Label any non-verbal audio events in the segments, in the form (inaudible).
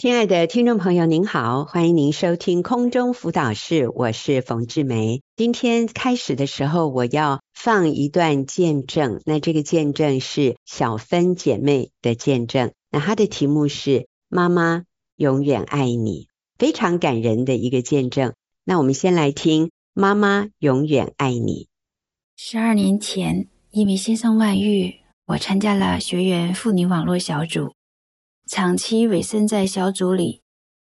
亲爱的听众朋友，您好，欢迎您收听空中辅导室，我是冯志梅。今天开始的时候，我要放一段见证。那这个见证是小芬姐妹的见证。那她的题目是“妈妈永远爱你”，非常感人的一个见证。那我们先来听“妈妈永远爱你”。十二年前，因为先生外遇，我参加了学员妇女网络小组。长期委身在小组里，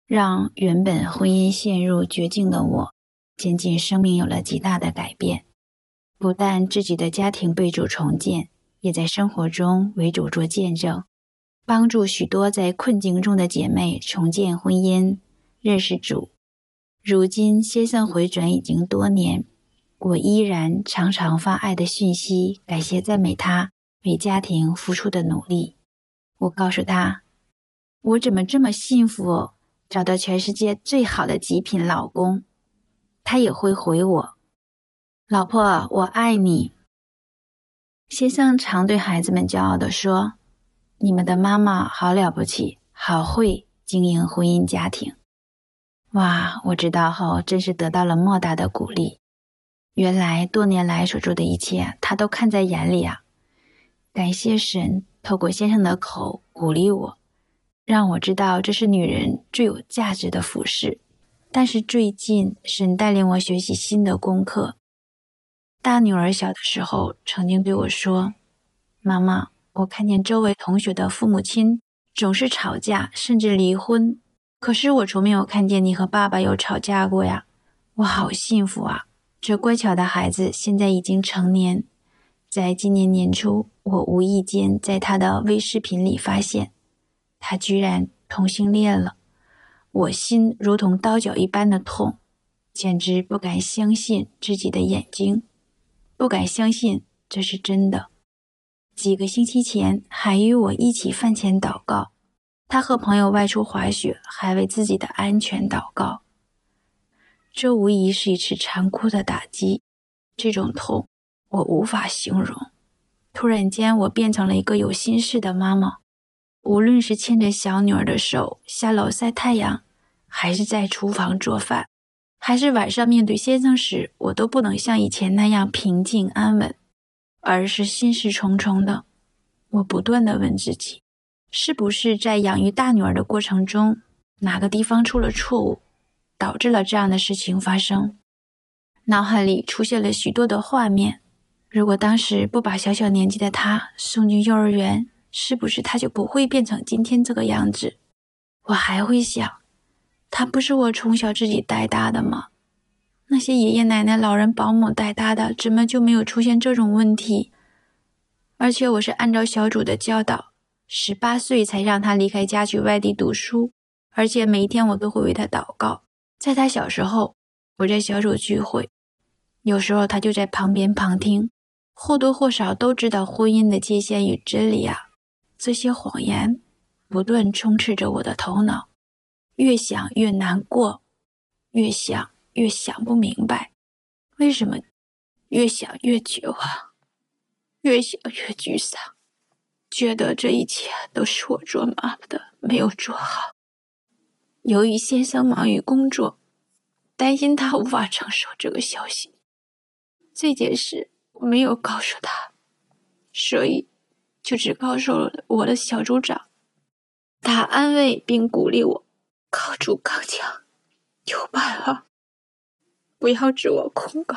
让原本婚姻陷入绝境的我，渐渐生命有了极大的改变。不但自己的家庭被主重建，也在生活中为主做见证，帮助许多在困境中的姐妹重建婚姻、认识主。如今先生回转已经多年，我依然常常发爱的讯息，感谢赞美他为家庭付出的努力。我告诉他。我怎么这么幸福？找到全世界最好的极品老公，他也会回我：“老婆，我爱你。”先生常对孩子们骄傲地说：“你们的妈妈好了不起，好会经营婚姻家庭。”哇！我知道后，真是得到了莫大的鼓励。原来多年来所做的一切，他都看在眼里啊！感谢神，透过先生的口鼓励我。让我知道这是女人最有价值的服饰。但是最近，神带领我学习新的功课。大女儿小的时候，曾经对我说：“妈妈，我看见周围同学的父母亲总是吵架，甚至离婚，可是我从没有看见你和爸爸有吵架过呀。我好幸福啊！这乖巧的孩子现在已经成年。在今年年初，我无意间在他的微视频里发现。”他居然同性恋了，我心如同刀绞一般的痛，简直不敢相信自己的眼睛，不敢相信这是真的。几个星期前还与我一起饭前祷告，他和朋友外出滑雪，还为自己的安全祷告。这无疑是一次残酷的打击，这种痛我无法形容。突然间，我变成了一个有心事的妈妈。无论是牵着小女儿的手下楼晒太阳，还是在厨房做饭，还是晚上面对先生时，我都不能像以前那样平静安稳，而是心事重重的。我不断的问自己，是不是在养育大女儿的过程中，哪个地方出了错误，导致了这样的事情发生？脑海里出现了许多的画面。如果当时不把小小年纪的她送进幼儿园，是不是他就不会变成今天这个样子？我还会想，他不是我从小自己带大的吗？那些爷爷奶奶、老人、保姆带大的，怎么就没有出现这种问题？而且我是按照小组的教导，十八岁才让他离开家去外地读书，而且每一天我都会为他祷告。在他小时候，我在小组聚会，有时候他就在旁边旁听，或多或少都知道婚姻的界限与真理啊。这些谎言不断充斥着我的头脑，越想越难过，越想越想不明白，为什么越想越绝望，越想越沮丧，觉得这一切都是我做妈妈的没有做好。由于先生忙于工作，担心他无法承受这个消息，这件事我没有告诉他，所以。就只告诉了我的小组长，他安慰并鼓励我：“靠主刚强，有办法，不要自我控告，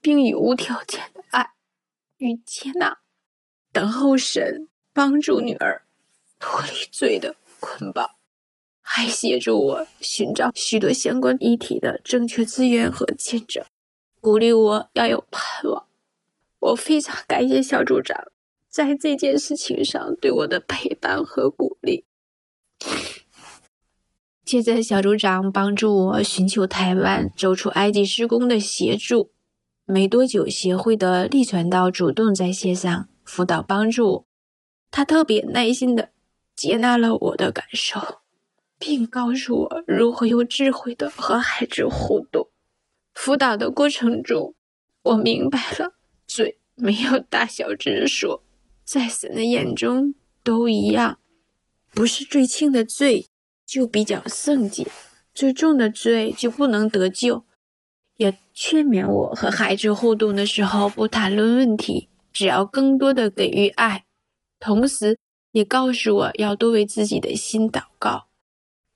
并以无条件的爱与接纳等候神帮助女儿脱离罪的捆绑，还协助我寻找许多相关议题的正确资源和见证，鼓励我要有盼望。我非常感谢小组长。”在这件事情上对我的陪伴和鼓励。接着，小组长帮助我寻求台湾走出埃及施工的协助。没多久，协会的立传道主动在线上辅导帮助。他特别耐心的接纳了我的感受，并告诉我如何用智慧的和孩子互动。辅导的过程中，我明白了嘴没有大小之说。在神的眼中都一样，不是最轻的罪就比较圣洁，最重的罪就不能得救。也劝勉我和孩子互动的时候不谈论问题，只要更多的给予爱，同时也告诉我要多为自己的心祷告。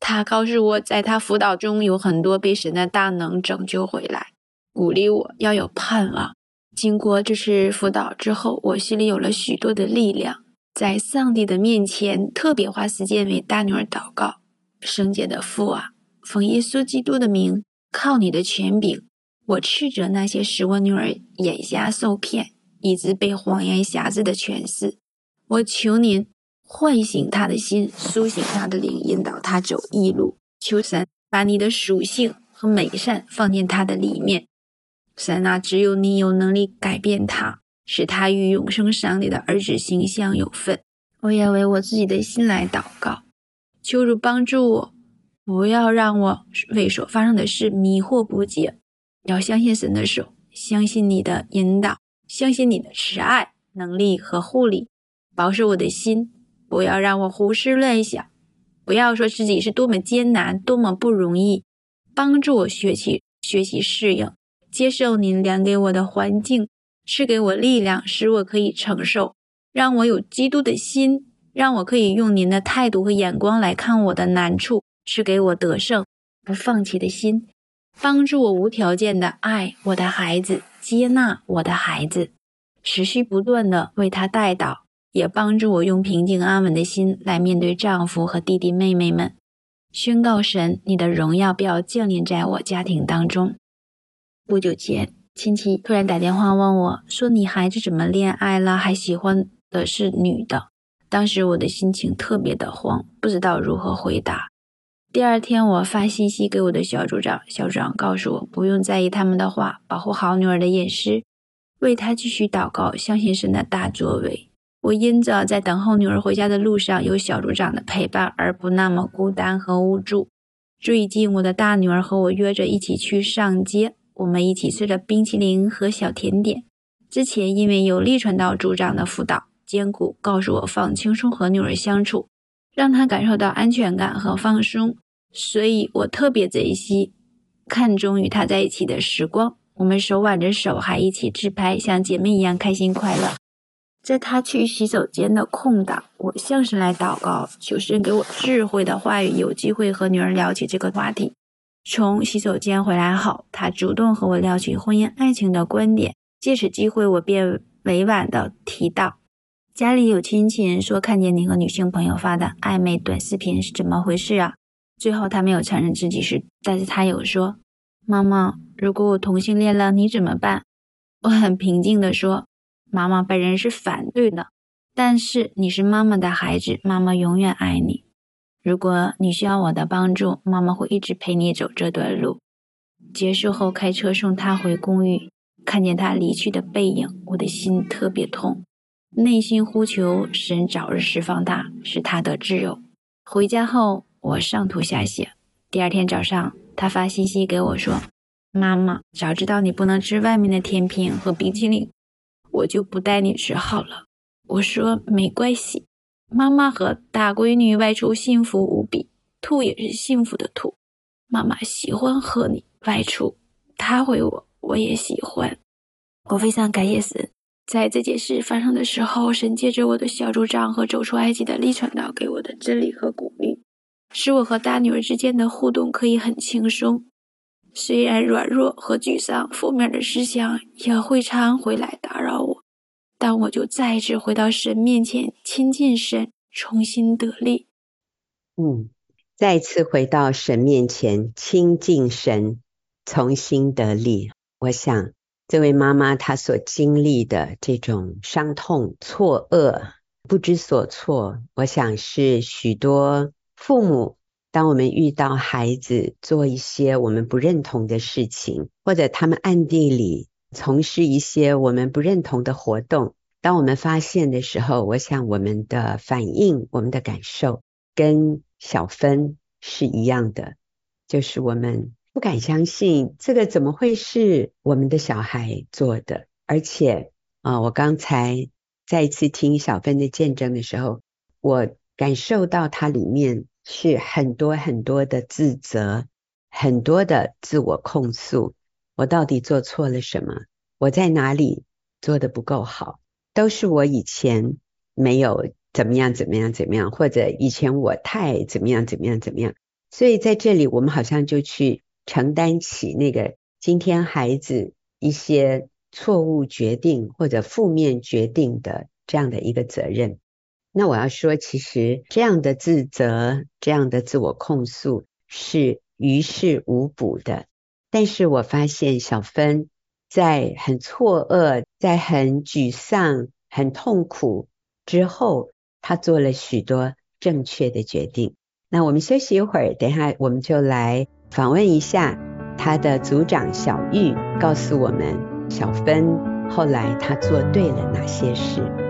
他告诉我，在他辅导中有很多被神的大能拯救回来，鼓励我要有盼望。经过这次辅导之后，我心里有了许多的力量，在上帝的面前特别花时间为大女儿祷告。圣洁的父啊，奉耶稣基督的名，靠你的权柄，我斥责那些使我女儿眼瞎受骗，一直被谎言挟制的权势。我求您唤醒她的心，苏醒她的灵，引导她走义路。求神把你的属性和美善放进她的里面。神啊，只有你有能力改变他，使他与永生上帝的儿子形象有份。我也为我自己的心来祷告，求主帮助我，不要让我为所发生的事迷惑不解，要相信神的手，相信你的引导，相信你的慈爱、能力和护理，保守我的心，不要让我胡思乱想，不要说自己是多么艰难、多么不容易，帮助我学习学习适应。接受您量给我的环境，赐给我力量，使我可以承受；让我有基督的心，让我可以用您的态度和眼光来看我的难处，赐给我得胜、不放弃的心，帮助我无条件的爱我的孩子，接纳我的孩子，持续不断的为他代祷，也帮助我用平静安稳的心来面对丈夫和弟弟妹妹们，宣告神，你的荣耀不要降临在我家庭当中。不久前，亲戚突然打电话问我，说：“你孩子怎么恋爱了，还喜欢的是女的？”当时我的心情特别的慌，不知道如何回答。第二天，我发信息给我的小组长，小组长告诉我不用在意他们的话，保护好女儿的隐私，为她继续祷告，相信神的大作为。我因着在等候女儿回家的路上有小组长的陪伴，而不那么孤单和无助。最近，我的大女儿和我约着一起去上街。我们一起吃了冰淇淋和小甜点。之前因为有利川道组长的辅导坚固，告诉我放轻松和女儿相处，让她感受到安全感和放松，所以我特别珍惜、看重与她在一起的时光。我们手挽着手，还一起自拍，像姐妹一样开心快乐。在她去洗手间的空档，我向神来祷告，求神给我智慧的话语，有机会和女儿聊起这个话题。从洗手间回来后，他主动和我聊起婚姻爱情的观点。借此机会，我便委婉地提到，家里有亲戚说看见你和女性朋友发的暧昧短视频是怎么回事啊？最后他没有承认自己是，但是他有说：“妈妈，如果我同性恋了，你怎么办？”我很平静地说：“妈妈本人是反对的，但是你是妈妈的孩子，妈妈永远爱你。”如果你需要我的帮助，妈妈会一直陪你走这段路。结束后，开车送他回公寓，看见他离去的背影，我的心特别痛，内心呼求神早日释放他，使他得自由。回家后，我上吐下泻。第二天早上，他发信息给我说：“妈妈，早知道你不能吃外面的甜品和冰淇淋，我就不带你吃好了。”我说：“没关系。”妈妈和大闺女外出幸福无比，兔也是幸福的兔。妈妈喜欢和你外出，她回我，我也喜欢。我非常感谢神，在这件事发生的时候，神借着我的小组长和走出埃及的力传导给我的真理和鼓励，使我和大女儿之间的互动可以很轻松。虽然软弱和沮丧、负面的思想也会常回来打扰我。但我就再一次回到神面前，亲近神，重新得力。嗯，再次回到神面前，亲近神，重新得力。我想，这位妈妈她所经历的这种伤痛、错愕、不知所措，我想是许多父母，当我们遇到孩子做一些我们不认同的事情，或者他们暗地里。从事一些我们不认同的活动，当我们发现的时候，我想我们的反应、我们的感受跟小芬是一样的，就是我们不敢相信这个怎么会是我们的小孩做的，而且啊，我刚才再一次听小芬的见证的时候，我感受到它里面是很多很多的自责，很多的自我控诉。我到底做错了什么？我在哪里做得不够好？都是我以前没有怎么样怎么样怎么样，或者以前我太怎么样怎么样怎么样。所以在这里，我们好像就去承担起那个今天孩子一些错误决定或者负面决定的这样的一个责任。那我要说，其实这样的自责、这样的自我控诉是于事无补的。但是我发现小芬在很错愕、在很沮丧、很痛苦之后，她做了许多正确的决定。那我们休息一会儿，等一下我们就来访问一下她的组长小玉，告诉我们小芬后来她做对了哪些事。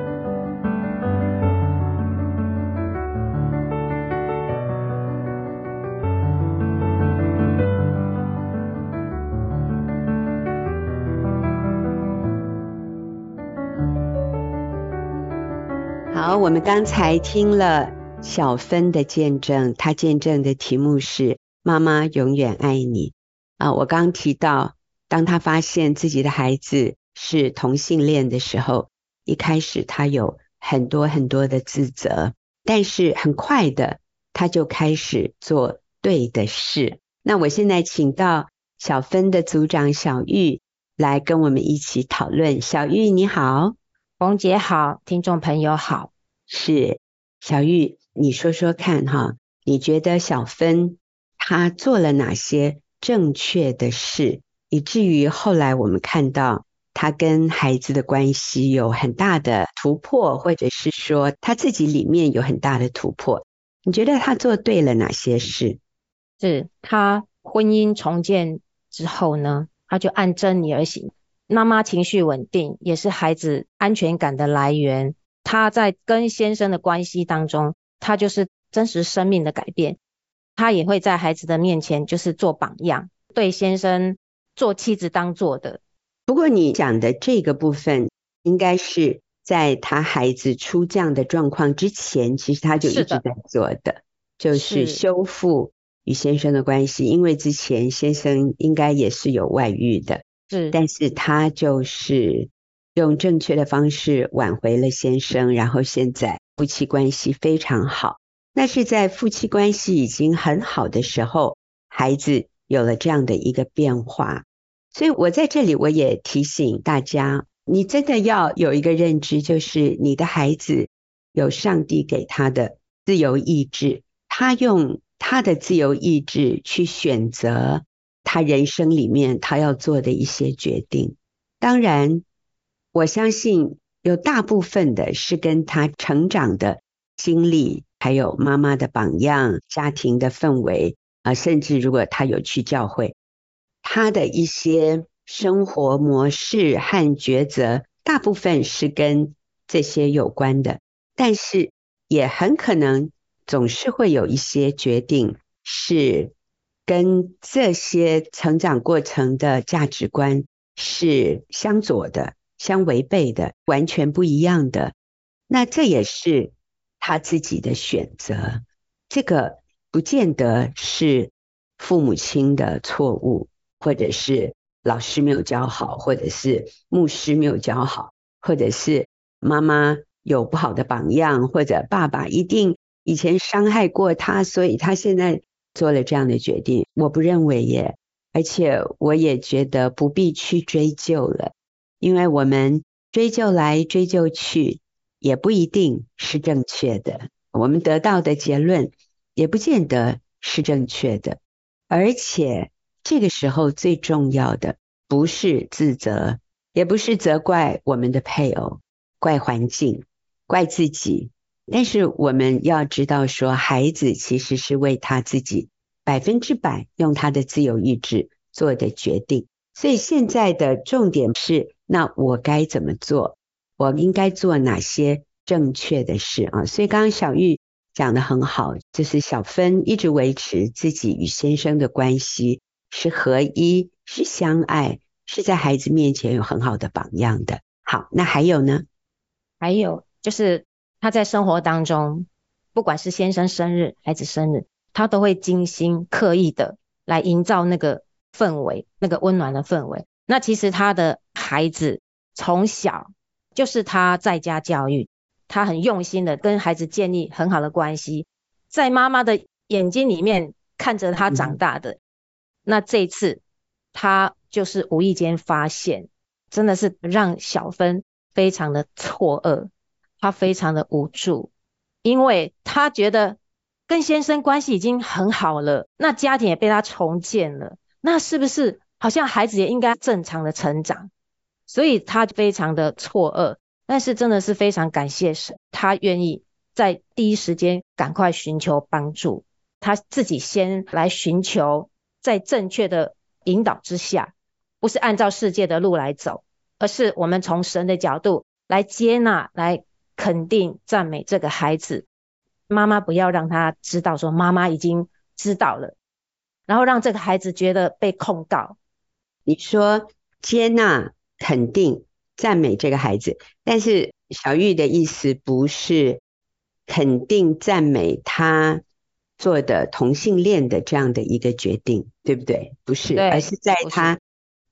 我们刚才听了小芬的见证，她见证的题目是“妈妈永远爱你”。啊，我刚提到，当她发现自己的孩子是同性恋的时候，一开始她有很多很多的自责，但是很快的，她就开始做对的事。那我现在请到小芬的组长小玉来跟我们一起讨论。小玉你好，冯姐好，听众朋友好。是小玉，你说说看哈，你觉得小芬她做了哪些正确的事，以至于后来我们看到她跟孩子的关系有很大的突破，或者是说她自己里面有很大的突破？你觉得她做对了哪些事？是她婚姻重建之后呢，她就按真理而行，妈妈情绪稳定，也是孩子安全感的来源。他在跟先生的关系当中，他就是真实生命的改变。他也会在孩子的面前就是做榜样，对先生做妻子当做的。不过你讲的这个部分，应该是在他孩子出这样的状况之前，其实他就一直在做的，的就是修复与先生的关系。因为之前先生应该也是有外遇的，是，但是他就是。用正确的方式挽回了先生，然后现在夫妻关系非常好。那是在夫妻关系已经很好的时候，孩子有了这样的一个变化。所以我在这里我也提醒大家，你真的要有一个认知，就是你的孩子有上帝给他的自由意志，他用他的自由意志去选择他人生里面他要做的一些决定。当然。我相信有大部分的是跟他成长的经历，还有妈妈的榜样、家庭的氛围啊，甚至如果他有去教会，他的一些生活模式和抉择，大部分是跟这些有关的。但是也很可能总是会有一些决定是跟这些成长过程的价值观是相左的。相违背的，完全不一样的，那这也是他自己的选择。这个不见得是父母亲的错误，或者是老师没有教好，或者是牧师没有教好，或者是妈妈有不好的榜样，或者爸爸一定以前伤害过他，所以他现在做了这样的决定。我不认为耶，而且我也觉得不必去追究了。因为我们追究来追究去，也不一定是正确的。我们得到的结论也不见得是正确的。而且这个时候最重要的不是自责，也不是责怪我们的配偶、怪环境、怪自己。但是我们要知道，说孩子其实是为他自己百分之百用他的自由意志做的决定。所以现在的重点是。那我该怎么做？我应该做哪些正确的事啊？所以刚刚小玉讲得很好，就是小芬一直维持自己与先生的关系是合一、是相爱，是在孩子面前有很好的榜样的。好，那还有呢？还有就是他在生活当中不管是先生生日、孩子生日，他都会精心刻意的来营造那个氛围，那个温暖的氛围。那其实他的孩子从小就是他在家教育，他很用心的跟孩子建立很好的关系，在妈妈的眼睛里面看着他长大的。嗯、那这一次他就是无意间发现，真的是让小芬非常的错愕，他非常的无助，因为他觉得跟先生关系已经很好了，那家庭也被他重建了，那是不是？好像孩子也应该正常的成长，所以他非常的错愕，但是真的是非常感谢神，他愿意在第一时间赶快寻求帮助，他自己先来寻求，在正确的引导之下，不是按照世界的路来走，而是我们从神的角度来接纳、来肯定、赞美这个孩子。妈妈不要让他知道说妈妈已经知道了，然后让这个孩子觉得被控告。你说接纳、肯定、赞美这个孩子，但是小玉的意思不是肯定、赞美他做的同性恋的这样的一个决定，对不对？不是，而是在他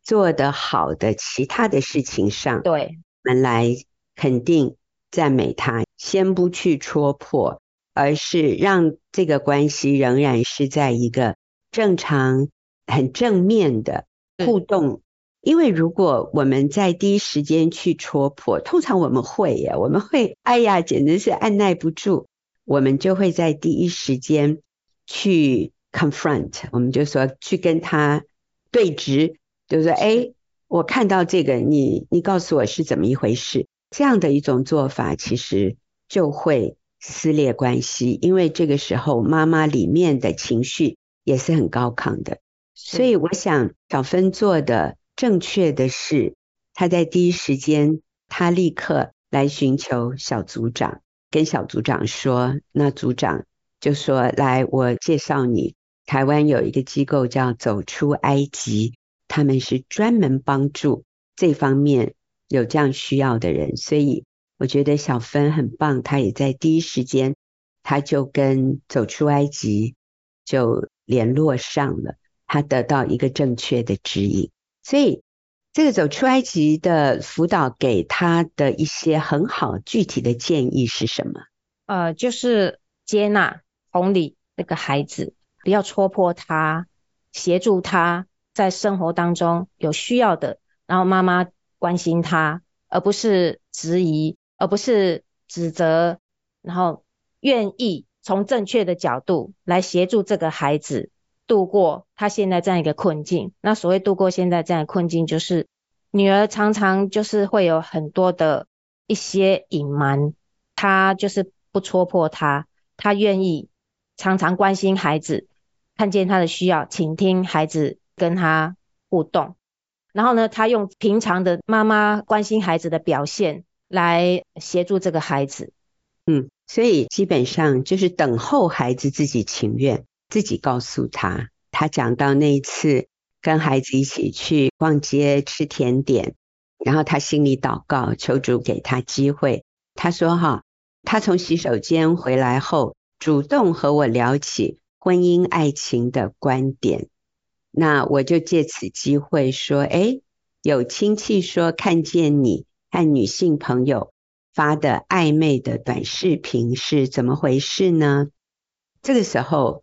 做的好的其他的事情上，对，我们来肯定、赞美他，先不去戳破，而是让这个关系仍然是在一个正常、很正面的。互动，因为如果我们在第一时间去戳破，通常我们会呀，我们会，哎呀，简直是按捺不住，我们就会在第一时间去 confront，我们就说去跟他对峙，就是说，哎，我看到这个，你你告诉我是怎么一回事，这样的一种做法，其实就会撕裂关系，因为这个时候妈妈里面的情绪也是很高亢的。所以我想，小芬做的正确的是，他在第一时间，他立刻来寻求小组长，跟小组长说，那组长就说：“来，我介绍你，台湾有一个机构叫走出埃及，他们是专门帮助这方面有这样需要的人。”所以我觉得小芬很棒，她也在第一时间，她就跟走出埃及就联络上了。他得到一个正确的指引，所以这个走出埃及的辅导给他的一些很好具体的建议是什么？呃，就是接纳、同理那个孩子，不要戳破他，协助他在生活当中有需要的，然后妈妈关心他，而不是质疑，而不是指责，然后愿意从正确的角度来协助这个孩子。度过他现在这样一个困境。那所谓度过现在这样的困境，就是女儿常常就是会有很多的一些隐瞒，她就是不戳破他，她愿意常常关心孩子，看见他的需要，倾听孩子跟他互动。然后呢，她用平常的妈妈关心孩子的表现来协助这个孩子。嗯，所以基本上就是等候孩子自己情愿。自己告诉他，他讲到那一次跟孩子一起去逛街吃甜点，然后他心里祷告，求主给他机会。他说：“哈，他从洗手间回来后，主动和我聊起婚姻爱情的观点。那我就借此机会说，诶，有亲戚说看见你和女性朋友发的暧昧的短视频是怎么回事呢？这个时候。”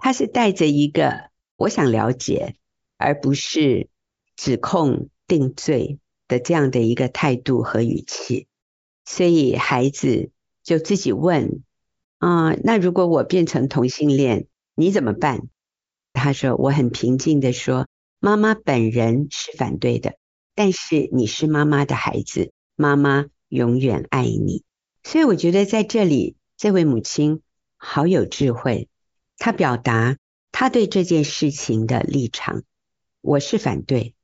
他是带着一个我想了解，而不是指控定罪的这样的一个态度和语气，所以孩子就自己问：“啊、那如果我变成同性恋，你怎么办？”他说：“我很平静地说，妈妈本人是反对的，但是你是妈妈的孩子，妈妈永远爱你。”所以我觉得在这里，这位母亲好有智慧。他表达他对这件事情的立场，我是反对，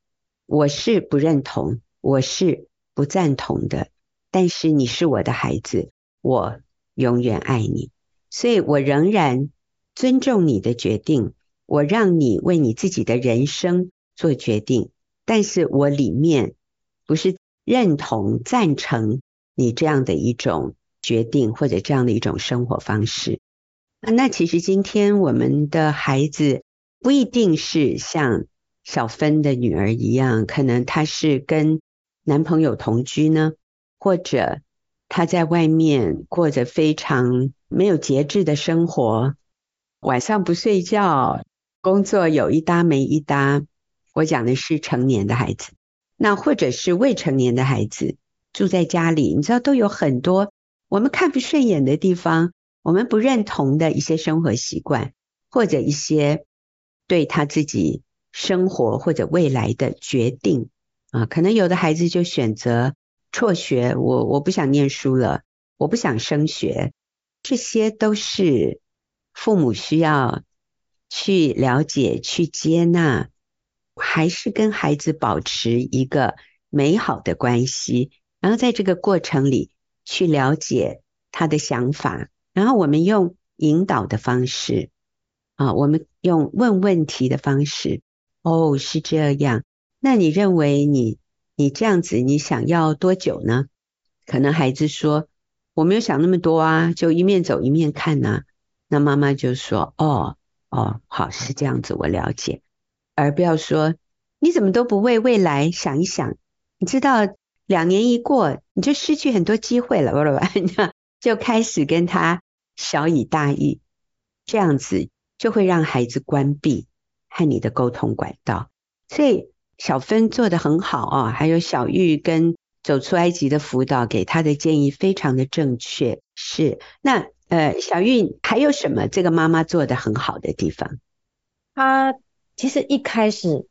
我是不认同，我是不赞同的。但是你是我的孩子，我永远爱你，所以我仍然尊重你的决定，我让你为你自己的人生做决定。但是我里面不是认同、赞成你这样的一种决定或者这样的一种生活方式。那其实今天我们的孩子不一定是像小芬的女儿一样，可能她是跟男朋友同居呢，或者她在外面过着非常没有节制的生活，晚上不睡觉，工作有一搭没一搭。我讲的是成年的孩子，那或者是未成年的孩子住在家里，你知道都有很多我们看不顺眼的地方。我们不认同的一些生活习惯，或者一些对他自己生活或者未来的决定啊，可能有的孩子就选择辍学，我我不想念书了，我不想升学，这些都是父母需要去了解、去接纳，还是跟孩子保持一个美好的关系，然后在这个过程里去了解他的想法。然后我们用引导的方式啊，我们用问问题的方式。哦，是这样。那你认为你你这样子，你想要多久呢？可能孩子说我没有想那么多啊，就一面走一面看呐。那妈妈就说哦哦，好，是这样子，我了解。而不要说你怎么都不为未来想一想，你知道两年一过，你就失去很多机会了，(laughs) 就开始跟他。小以大义，这样子就会让孩子关闭和你的沟通管道。所以小芬做得很好啊，还有小玉跟走出埃及的辅导给他的建议非常的正确。是，那呃，小玉还有什么这个妈妈做得很好的地方？她其实一开始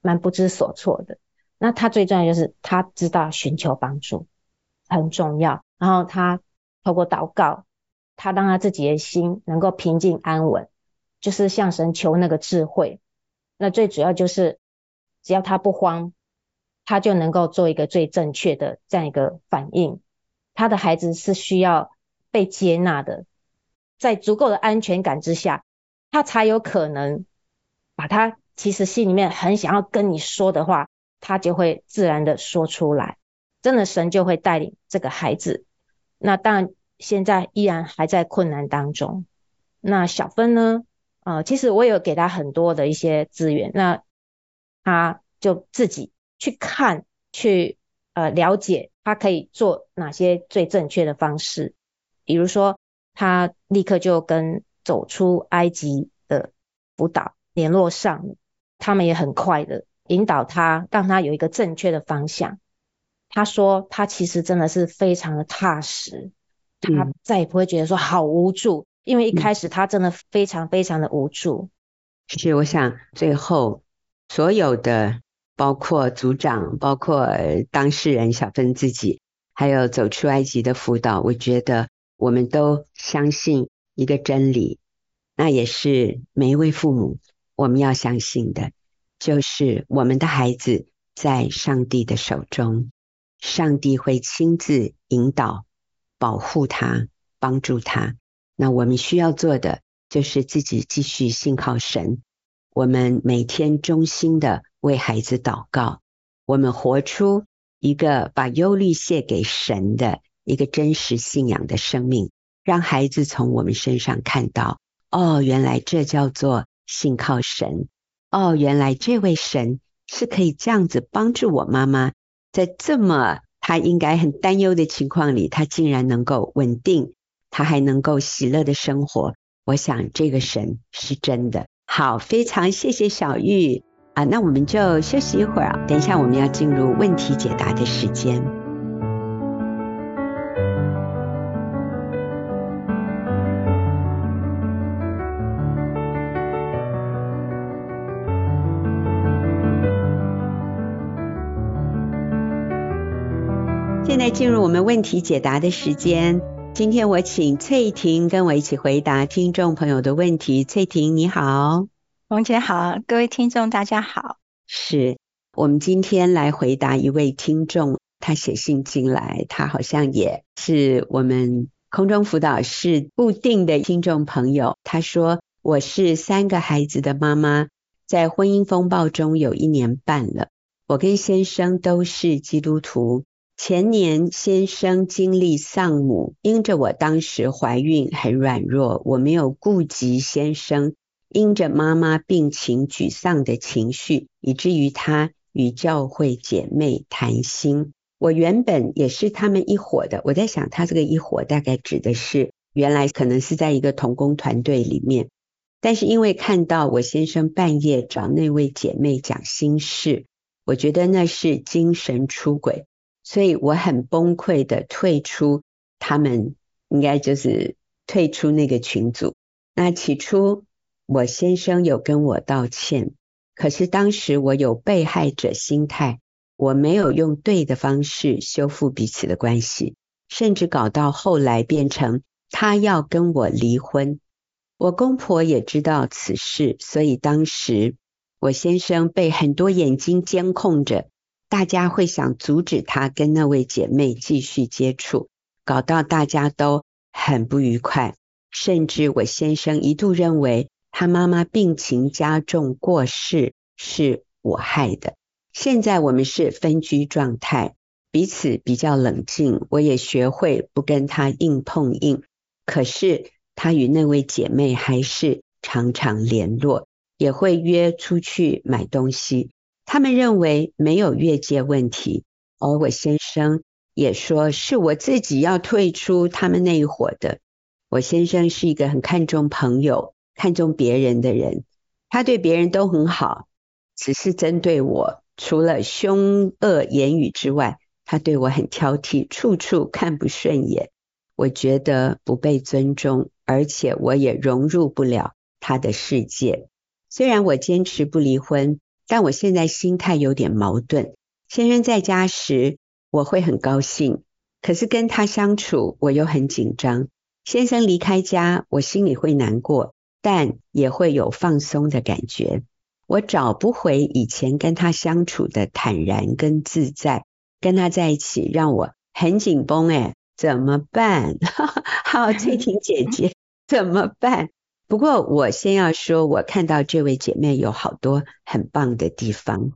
蛮不知所措的。那她最重要就是她知道寻求帮助很重要，然后她透过祷告。他让他自己的心能够平静安稳，就是向神求那个智慧。那最主要就是，只要他不慌，他就能够做一个最正确的这样一个反应。他的孩子是需要被接纳的，在足够的安全感之下，他才有可能把他其实心里面很想要跟你说的话，他就会自然的说出来。真的，神就会带领这个孩子。那当然。现在依然还在困难当中。那小芬呢？呃，其实我有给他很多的一些资源，那他就自己去看，去呃了解，他可以做哪些最正确的方式。比如说，他立刻就跟走出埃及的辅导联络上，他们也很快的引导他，让他有一个正确的方向。他说，他其实真的是非常的踏实。他再也不会觉得说好无助，因为一开始他真的非常非常的无助。是，我想最后所有的，包括组长，包括当事人小芬自己，还有走出埃及的辅导，我觉得我们都相信一个真理，那也是每一位父母我们要相信的，就是我们的孩子在上帝的手中，上帝会亲自引导。保护他，帮助他。那我们需要做的就是自己继续信靠神。我们每天衷心的为孩子祷告。我们活出一个把忧虑卸给神的一个真实信仰的生命，让孩子从我们身上看到：哦，原来这叫做信靠神。哦，原来这位神是可以这样子帮助我妈妈，在这么。他应该很担忧的情况里，他竟然能够稳定，他还能够喜乐的生活。我想这个神是真的。好，非常谢谢小玉啊，那我们就休息一会儿，等一下我们要进入问题解答的时间。现在进入我们问题解答的时间。今天我请翠婷跟我一起回答听众朋友的问题。翠婷你好，王姐好，各位听众大家好。是我们今天来回答一位听众，他写信进来，他好像也是我们空中辅导室固定的听众朋友。他说：“我是三个孩子的妈妈，在婚姻风暴中有一年半了，我跟先生都是基督徒。”前年先生经历丧母，因着我当时怀孕很软弱，我没有顾及先生，因着妈妈病情沮丧的情绪，以至于他与教会姐妹谈心。我原本也是他们一伙的，我在想他这个一伙大概指的是原来可能是在一个同工团队里面。但是因为看到我先生半夜找那位姐妹讲心事，我觉得那是精神出轨，所以我很崩溃的退出他们，应该就是退出那个群组。那起初我先生有跟我道歉，可是当时我有被害者心态，我没有用对的方式修复彼此的关系，甚至搞到后来变成他要跟我离婚。我公婆也知道此事，所以当时我先生被很多眼睛监控着，大家会想阻止他跟那位姐妹继续接触，搞到大家都很不愉快。甚至我先生一度认为他妈妈病情加重过世是我害的。现在我们是分居状态，彼此比较冷静，我也学会不跟他硬碰硬。可是。他与那位姐妹还是常常联络，也会约出去买东西。他们认为没有越界问题，而我先生也说是我自己要退出他们那一伙的。我先生是一个很看重朋友、看重别人的人，他对别人都很好，只是针对我，除了凶恶言语之外，他对我很挑剔，处处看不顺眼。我觉得不被尊重。而且我也融入不了他的世界。虽然我坚持不离婚，但我现在心态有点矛盾。先生在家时，我会很高兴；可是跟他相处，我又很紧张。先生离开家，我心里会难过，但也会有放松的感觉。我找不回以前跟他相处的坦然跟自在。跟他在一起，让我很紧绷。诶，怎么办？(laughs) 好，翠婷姐姐。怎么办？不过我先要说，我看到这位姐妹有好多很棒的地方。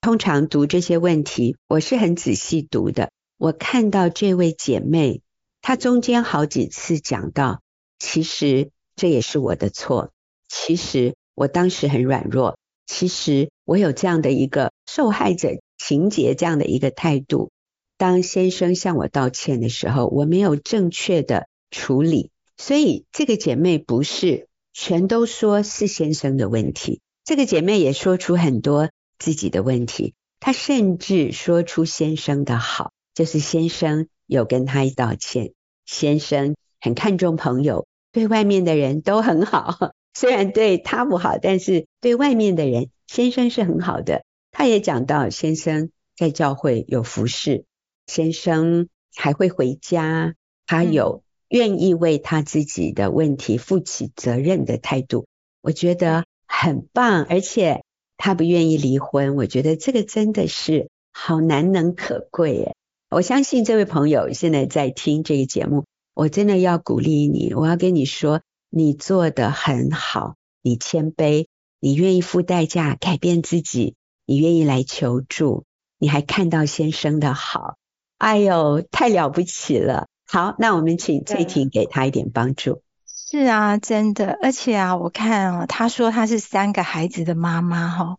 通常读这些问题，我是很仔细读的。我看到这位姐妹，她中间好几次讲到，其实这也是我的错。其实我当时很软弱。其实我有这样的一个受害者情节，这样的一个态度。当先生向我道歉的时候，我没有正确的处理。所以这个姐妹不是全都说是先生的问题，这个姐妹也说出很多自己的问题，她甚至说出先生的好，就是先生有跟她道歉，先生很看重朋友，对外面的人都很好，(laughs) 虽然对她不好，但是对外面的人，先生是很好的。她也讲到先生在教会有服侍，先生还会回家，他有。愿意为他自己的问题负起责任的态度，我觉得很棒。而且他不愿意离婚，我觉得这个真的是好难能可贵耶。我相信这位朋友现在在听这个节目，我真的要鼓励你，我要跟你说，你做得很好，你谦卑，你愿意付代价改变自己，你愿意来求助，你还看到先生的好，哎呦，太了不起了。好，那我们请翠婷给他一点帮助。是啊，真的，而且啊，我看啊，他说他是三个孩子的妈妈哈，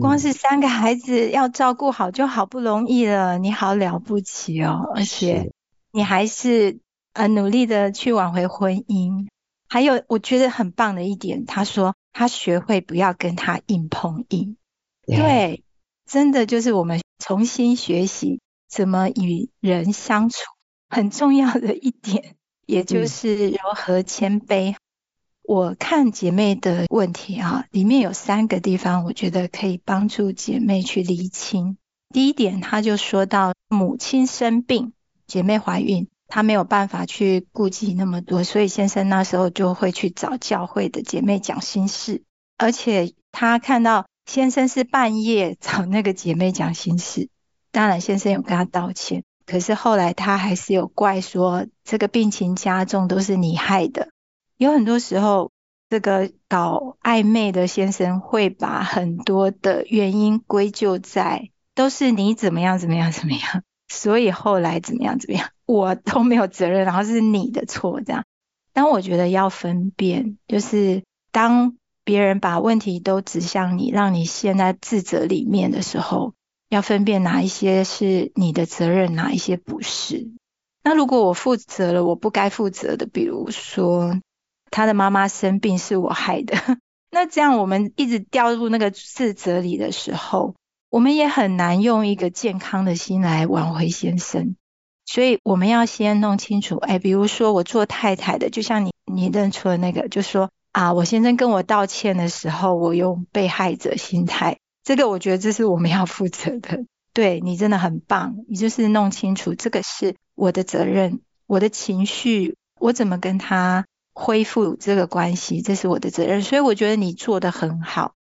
光是三个孩子要照顾好就好不容易了，你好了不起哦，而且你还是呃努力的去挽回婚姻。还有我觉得很棒的一点，他说他学会不要跟他硬碰硬。对，真的就是我们重新学习怎么与人相处。很重要的一点，也就是柔和谦卑。嗯。我看姐妹的问题啊，里面有三个地方，我觉得可以帮助姐妹去厘清。第一点，她就说到母亲生病，姐妹怀孕，她没有办法去顾及那么多，所以先生那时候就会去找教会的姐妹讲心事，而且她看到先生是半夜找那个姐妹讲心事，当然先生有跟她道歉。可是后来他还是有怪说，这个病情加重都是你害的。有很多时候，这个搞暧昧的先生会把很多的原因归咎在都是你怎么样怎么样怎么样。(laughs) 所以后来怎么样怎么样，我都没有责任，然后是你的错这样。但我觉得要分辨，就是当别人把问题都指向你，让你陷在自责里面的时候，要分辨哪一些是你的责任，哪一些不是。那如果我负责了我不该负责的，比如说他的妈妈生病是我害的，(laughs) 那这样我们一直掉入那个自责里的时候，我们也很难用一个健康的心来挽回先生。所以我们要先弄清楚，哎，比如说我做太太的，就像你你认出的那个，就说啊，我先生跟我道歉的时候，我用被害者心态，这个我觉得这是我们要负责的。对，你真的很棒，你就是弄清楚这个是我的责任，我的情绪，我怎么跟他恢复这个关系，这是我的责任。所以我觉得你做得很好。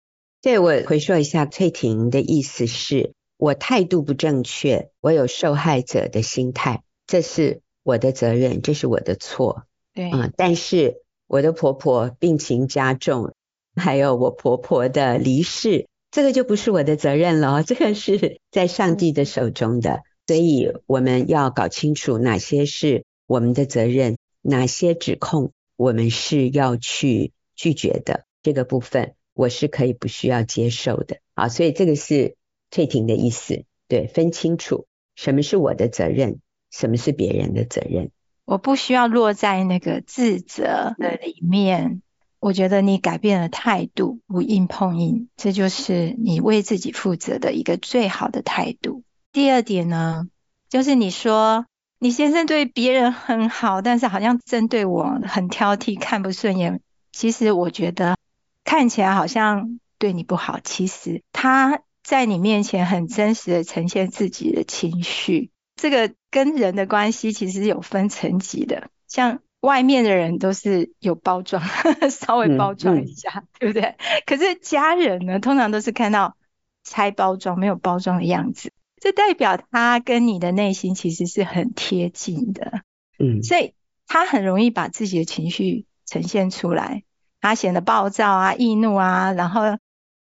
对，我回说一下，翠婷的意思是。我态度不正确，我有受害者的心态，这是我的责任，这是我的错。对，嗯，但是我的婆婆病情加重，还有我婆婆的离世，这个就不是我的责任了，(laughs) 这个是在上帝的手中的。所以我们要搞清楚哪些是我们的责任，哪些指控我们是要去拒绝的。这个部分我是可以不需要接受的。啊，所以这个是。退庭的意思，对，分清楚什么是我的责任，什么是别人的责任。我不需要落在那个自责的里面。我觉得你改变了态度，不硬碰硬，这就是你为自己负责的一个最好的态度。第二点呢，就是你说你先生对别人很好，但是好像针对我很挑剔，看不顺眼。其实我觉得看起来好像对你不好，其实他。在你面前很真实的呈现自己的情绪，这个跟人的关系其实有分层级的。像外面的人都是有包装，(laughs) 稍微包装一下，嗯嗯、对不对？可是家人呢，通常都是看到拆包装、没有包装的样子，这代表他跟你的内心其实是很贴近的。嗯，所以他很容易把自己的情绪呈现出来，他显得暴躁啊、易怒啊，然后。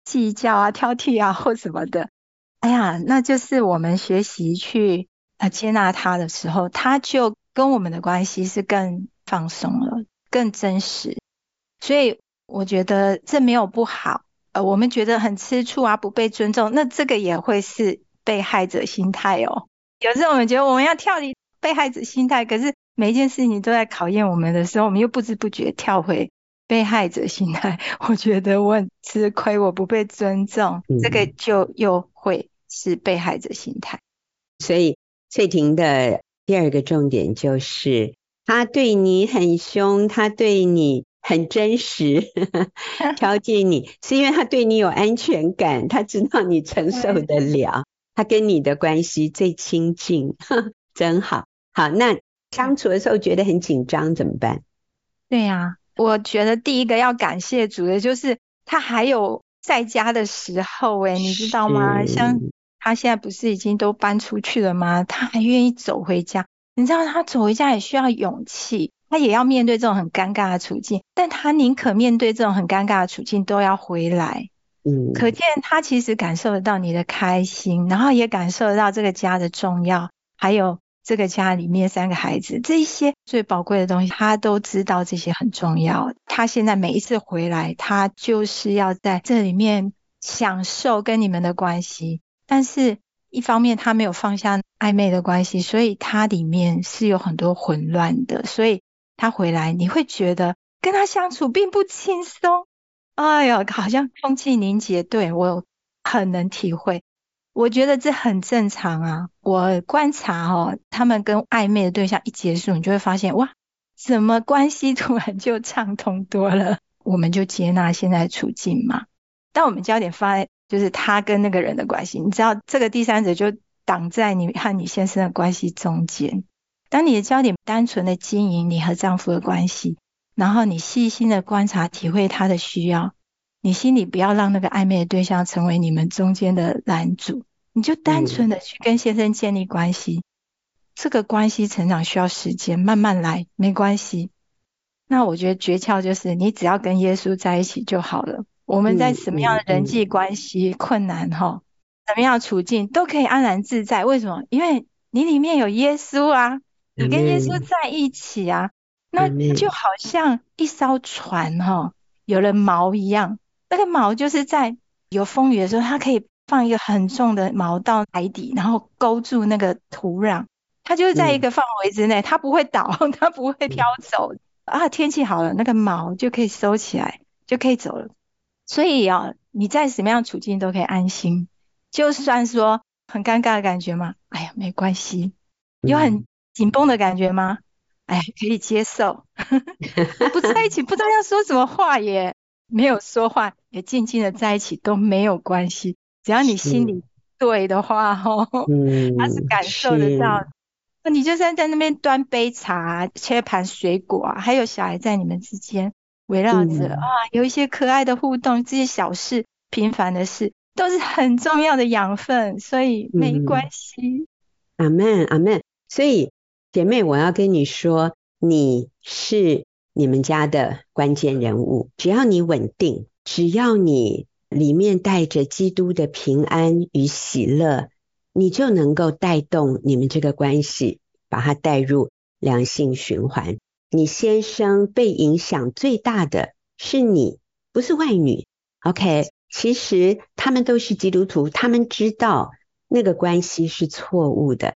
计较啊、挑剔啊 (laughs) 或什么的，哎呀，那就是我们学习去啊接纳他的时候，他就跟我们的关系是更放松了、更真实。所以我觉得这没有不好。呃，我们觉得很吃醋啊、不被尊重，那这个也会是被害者心态哦。有时候我们觉得我们要跳离被害者心态，可是每一件事情都在考验我们的时候，我们又不知不觉跳回。被害者心态，我觉得我很吃亏，我不被尊重，嗯、这个就又会是被害者心态。所以翠婷的第二个重点就是，他对你很凶，他对你很真实，(laughs) (laughs) 挑剔你，是因为他对你有安全感，他知道你承受得了，他跟你的关系最亲近，(laughs) 真好。好，那相处的时候觉得很紧张怎么办？对呀、啊。我觉得第一个要感谢主的就是他还有在家的时候，哎，你知道吗？像他现在不是已经都搬出去了吗？他还愿意走回家。你知道他走回家也需要勇气，他也要面对这种很尴尬的处境，但他宁可面对这种很尴尬的处境都要回来。嗯，可见他其实感受得到你的开心，然后也感受得到这个家的重要，还有。这个家里面三个孩子，这一些最宝贵的东西，他都知道这些很重要。他现在每一次回来，他就是要在这里面享受跟你们的关系。但是，一方面他没有放下暧昧的关系，所以他里面是有很多混乱的。所以他回来，你会觉得跟他相处并不轻松。哎呀，好像空气凝结。对，我很能体会。我觉得这很正常啊。我观察哦，他们跟暧昧的对象一结束，你就会发现哇，怎么关系突然就畅通多了？我们就接纳现在处境嘛。当我们焦点放在就是他跟那个人的关系，你知道这个第三者就挡在你和你先生的关系中间。当你的焦点单纯的经营你和丈夫的关系，然后你细心的观察体会他的需要，你心里不要让那个暧昧的对象成为你们中间的拦阻。你就单纯的去跟先生建立关系，嗯、这个关系成长需要时间，慢慢来，没关系。那我觉得诀窍就是，你只要跟耶稣在一起就好了。我们在什么样的人际关系困难哈，什么样的处境都可以安然自在。为什么？因为你里面有耶稣啊，你跟耶稣在一起啊，那就好像一艘船哈、哦，有了锚一样。那个锚就是在有风雨的时候，它可以放一个很重的锚到海底，然后勾住那个土壤，它就是在一个范围之内，它不会倒，(laughs) 它不会飘走。啊，天气好了，那个锚就可以收起来，就可以走了。所以啊，你在什么样处境都可以安心，就算说很尴尬的感觉吗？哎呀，没关系。有很紧绷的感觉吗？哎，可以接受。(laughs) 不在一起，不知道要说什么话耶，没有说话，也静静的在一起都没有关系。只要你心里对的话，哦，(laughs) 他是感受得到。那你就算在那边端杯茶、切盘水果啊，还有小孩在你们之间。围绕着啊，有一些可爱的互动，这些小事、平凡的事，都是很重要的养分，所以没关系。阿门，阿门。所以姐妹，我要跟你说，你是你们家的关键人物。只要你稳定，只要你里面带着基督的平安与喜乐，你就能够带动你们这个关系，把它带入良性循环。你先生被影响最大的是你，不是外女。OK，其实他们都是基督徒，他们知道那个关系是错误的。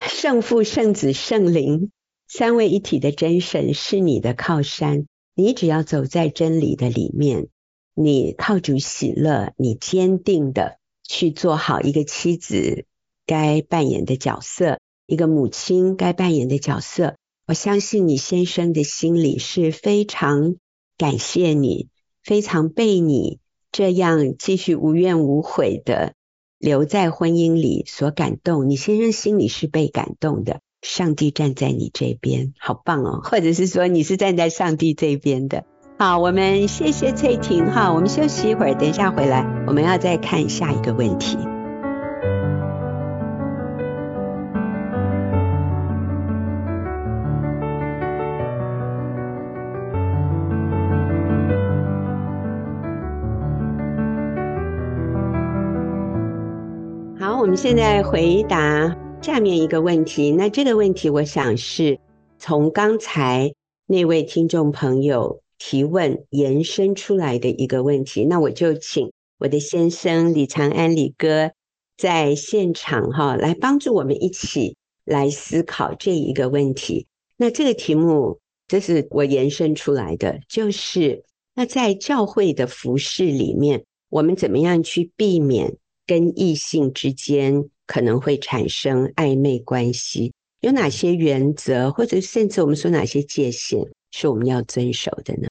圣父、圣子、圣灵三位一体的真神是你的靠山，你只要走在真理的里面，你靠主喜乐，你坚定的去做好一个妻子该扮演的角色，一个母亲该扮演的角色。我相信你先生的心里是非常感谢你，非常被你这样继续无怨无悔的留在婚姻里所感动。你先生心里是被感动的，上帝站在你这边，好棒哦！或者是说你是站在上帝这边的。好，我们谢谢翠婷哈，我们休息一会儿，等一下回来我们要再看下一个问题。现在回答下面一个问题。那这个问题，我想是从刚才那位听众朋友提问延伸出来的一个问题。那我就请我的先生李长安李哥在现场哈，来帮助我们一起来思考这一个问题。那这个题目，这是我延伸出来的，就是那在教会的服饰里面，我们怎么样去避免？跟异性之间可能会产生暧昧关系，有哪些原则，或者甚至我们说哪些界限是我们要遵守的呢？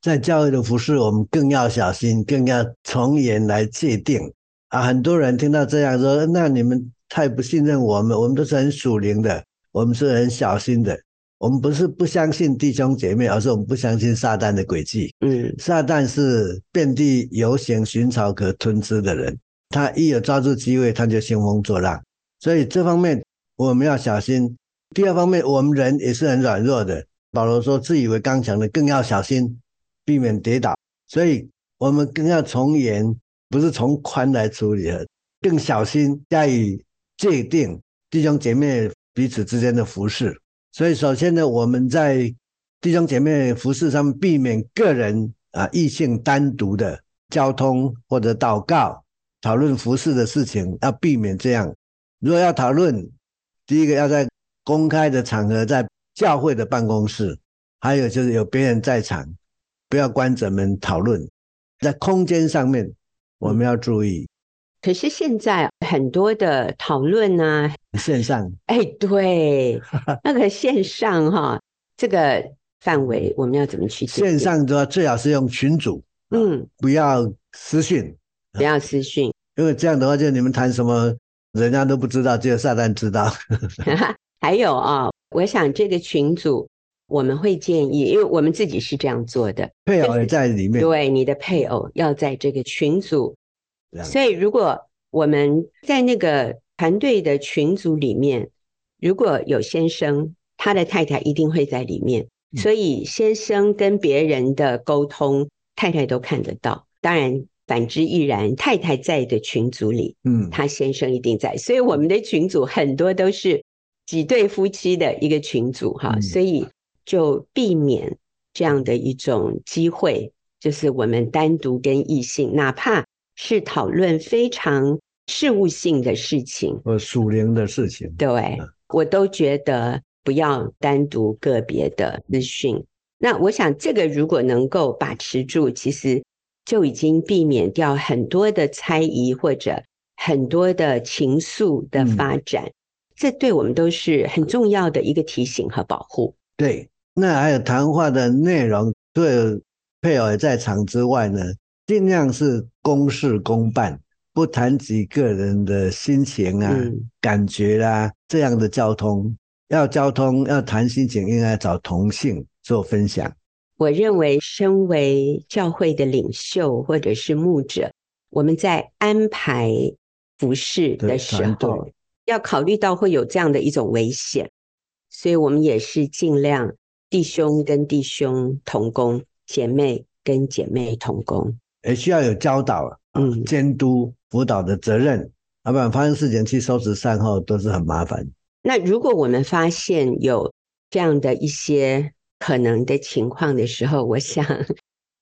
在教会的服饰，我们更要小心，更要从严来界定啊！很多人听到这样说，那你们太不信任我们，我们都是很属灵的，我们是很小心的，我们不是不相信弟兄姐妹，而是我们不相信撒旦的诡计。嗯，撒旦是遍地游行，寻找可吞吃的人。他一有抓住机会，他就兴风作浪，所以这方面我们要小心。第二方面，我们人也是很软弱的。保罗说：“自以为刚强的，更要小心，避免跌倒。”所以，我们更要从严，不是从宽来处理，更小心加以界定弟兄姐妹彼此之间的服饰。所以，首先呢，我们在弟兄姐妹服饰上，避免个人啊异性单独的交通或者祷告。讨论服饰的事情，要避免这样。如果要讨论，第一个要在公开的场合，在教会的办公室，还有就是有别人在场，不要关着门讨论。在空间上面，我们要注意。可是现在很多的讨论呢，线上。哎，对，(laughs) 那个线上哈，这个范围我们要怎么去？线上的话，最好是用群组，嗯，不要私讯。(laughs) 不要私讯，因为这样的话，就你们谈什么，人家都不知道，只有撒旦知道。(laughs) 还有啊、哦，我想这个群组我们会建议，因为我们自己是这样做的，配偶也在里面。对，你的配偶要在这个群组。所以，如果我们在那个团队的群组里面，如果有先生，他的太太一定会在里面。所以，先生跟别人的沟通，太太都看得到。当然。反之亦然。太太在的群组里，嗯，他先生一定在，所以我们的群组很多都是几对夫妻的一个群组哈，嗯、所以就避免这样的一种机会，就是我们单独跟异性，哪怕是讨论非常事务性的事情。呃属灵的事情，对，嗯、我都觉得不要单独个别的资讯。那我想，这个如果能够把持住，其实就已经避免掉很多的猜疑或者很多的情愫的发展。嗯、这对我们都是很重要的一个提醒和保护。对，那还有谈话的内容，对配偶在场之外呢，尽量是公事公办，不谈及个人的心情啊、嗯、感觉啦、啊，这样的交通。要交通，要谈心情，应该找同性。做分享，我认为身为教会的领袖或者是牧者，我们在安排服事的时候，要考虑到会有这样的一种危险，所以我们也是尽量弟兄跟弟兄同工，姐妹跟姐妹同工，也需要有教导、嗯，监督辅导的责任，要不然发生事情去收拾善后都是很麻烦。那如果我们发现有这样的一些。可能的情况的时候，我想，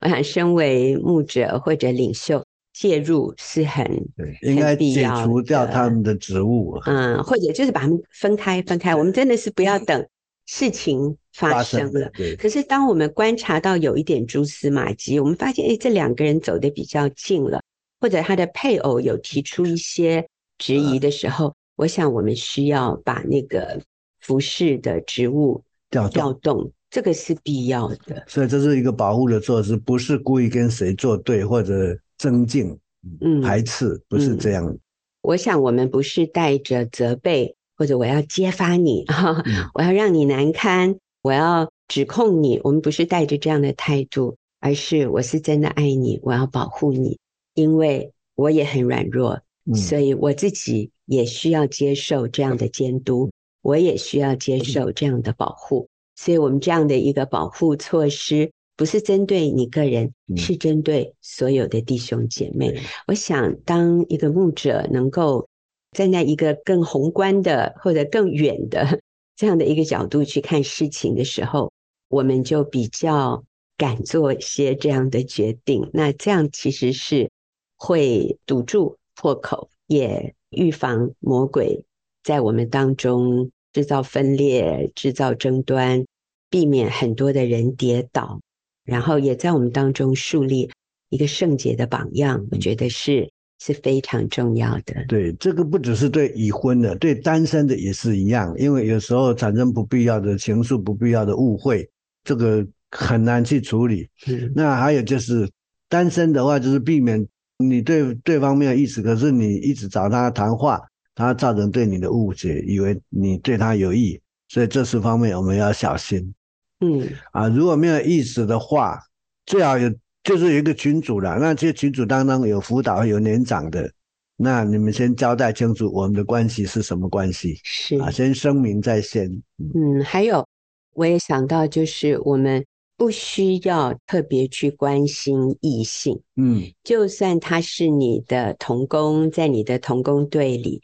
我想身为牧者或者领袖介入是很对，应该解除掉他们的职务，嗯，或者就是把他们分开，分开。我们真的是不要等事情发生了。对。可是当我们观察到有一点蛛丝马迹，我们发现，哎，这两个人走得比较近了，或者他的配偶有提出一些质疑的时候，我想我们需要把那个服饰的职务调调动。这个是必要的，所以这是一个保护的措施，不是故意跟谁作对或者增进、嗯、排斥，不是这样、嗯。我想我们不是带着责备或者我要揭发你啊，嗯、我要让你难堪，我要指控你，我们不是带着这样的态度，而是我是真的爱你，我要保护你，因为我也很软弱，嗯、所以我自己也需要接受这样的监督，嗯、我也需要接受这样的保护。所以，我们这样的一个保护措施，不是针对你个人，是针对所有的弟兄姐妹。嗯、我想，当一个牧者能够站在一个更宏观的或者更远的这样的一个角度去看事情的时候，我们就比较敢做一些这样的决定。那这样其实是会堵住破口，也预防魔鬼在我们当中制造分裂、制造争端。避免很多的人跌倒，然后也在我们当中树立一个圣洁的榜样，我觉得是是非常重要的。对，这个不只是对已婚的，对单身的也是一样，因为有时候产生不必要的情愫、不必要的误会，这个很难去处理。嗯，那还有就是单身的话，就是避免你对对方没有意思，可是你一直找他谈话，他造成对你的误解，以为你对他有意，所以这四方面我们要小心。嗯啊，如果没有意识的话，最好有就是有一个群主了。那这些群主当中有辅导、有年长的，那你们先交代清楚我们的关系是什么关系，是啊，先声明在先。嗯，还有我也想到，就是我们不需要特别去关心异性，嗯，就算他是你的同工，在你的同工队里，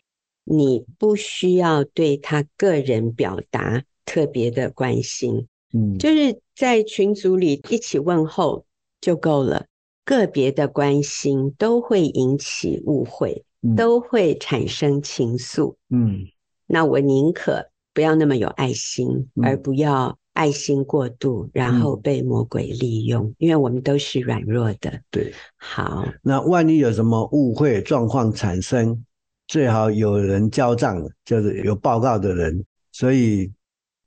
你不需要对他个人表达特别的关心。嗯，就是在群组里一起问候就够了，个别的关心都会引起误会，嗯、都会产生情愫。嗯，那我宁可不要那么有爱心，嗯、而不要爱心过度，然后被魔鬼利用，嗯、因为我们都是软弱的。对，好，那万一有什么误会状况产生，最好有人交账，就是有报告的人。所以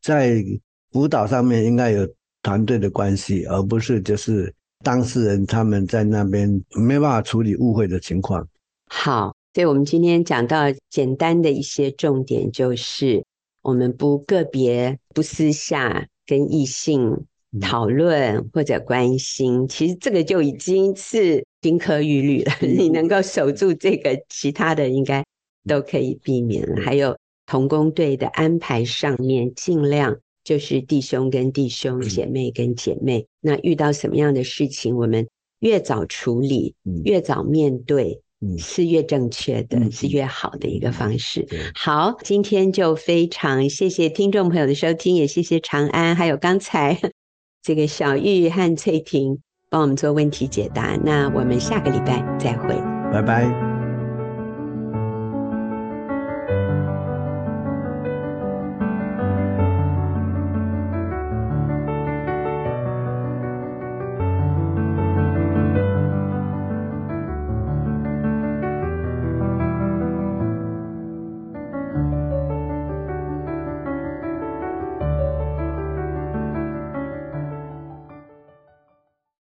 在辅导上面应该有团队的关系，而不是就是当事人他们在那边没办法处理误会的情况。好，所以我们今天讲到简单的一些重点，就是我们不个别、不私下跟异性讨论或者关心，嗯、其实这个就已经是金科玉律了。嗯、你能够守住这个，其他的应该都可以避免。嗯、还有童工队的安排上面，尽量。就是弟兄跟弟兄，姐妹跟姐妹。那遇到什么样的事情，我们越早处理，嗯、越早面对。嗯，是越正确的，嗯、是越好的一个方式。嗯、好，今天就非常谢谢听众朋友的收听，也谢谢长安，还有刚才 (laughs) 这个小玉和翠婷帮我们做问题解答。那我们下个礼拜再会，拜拜。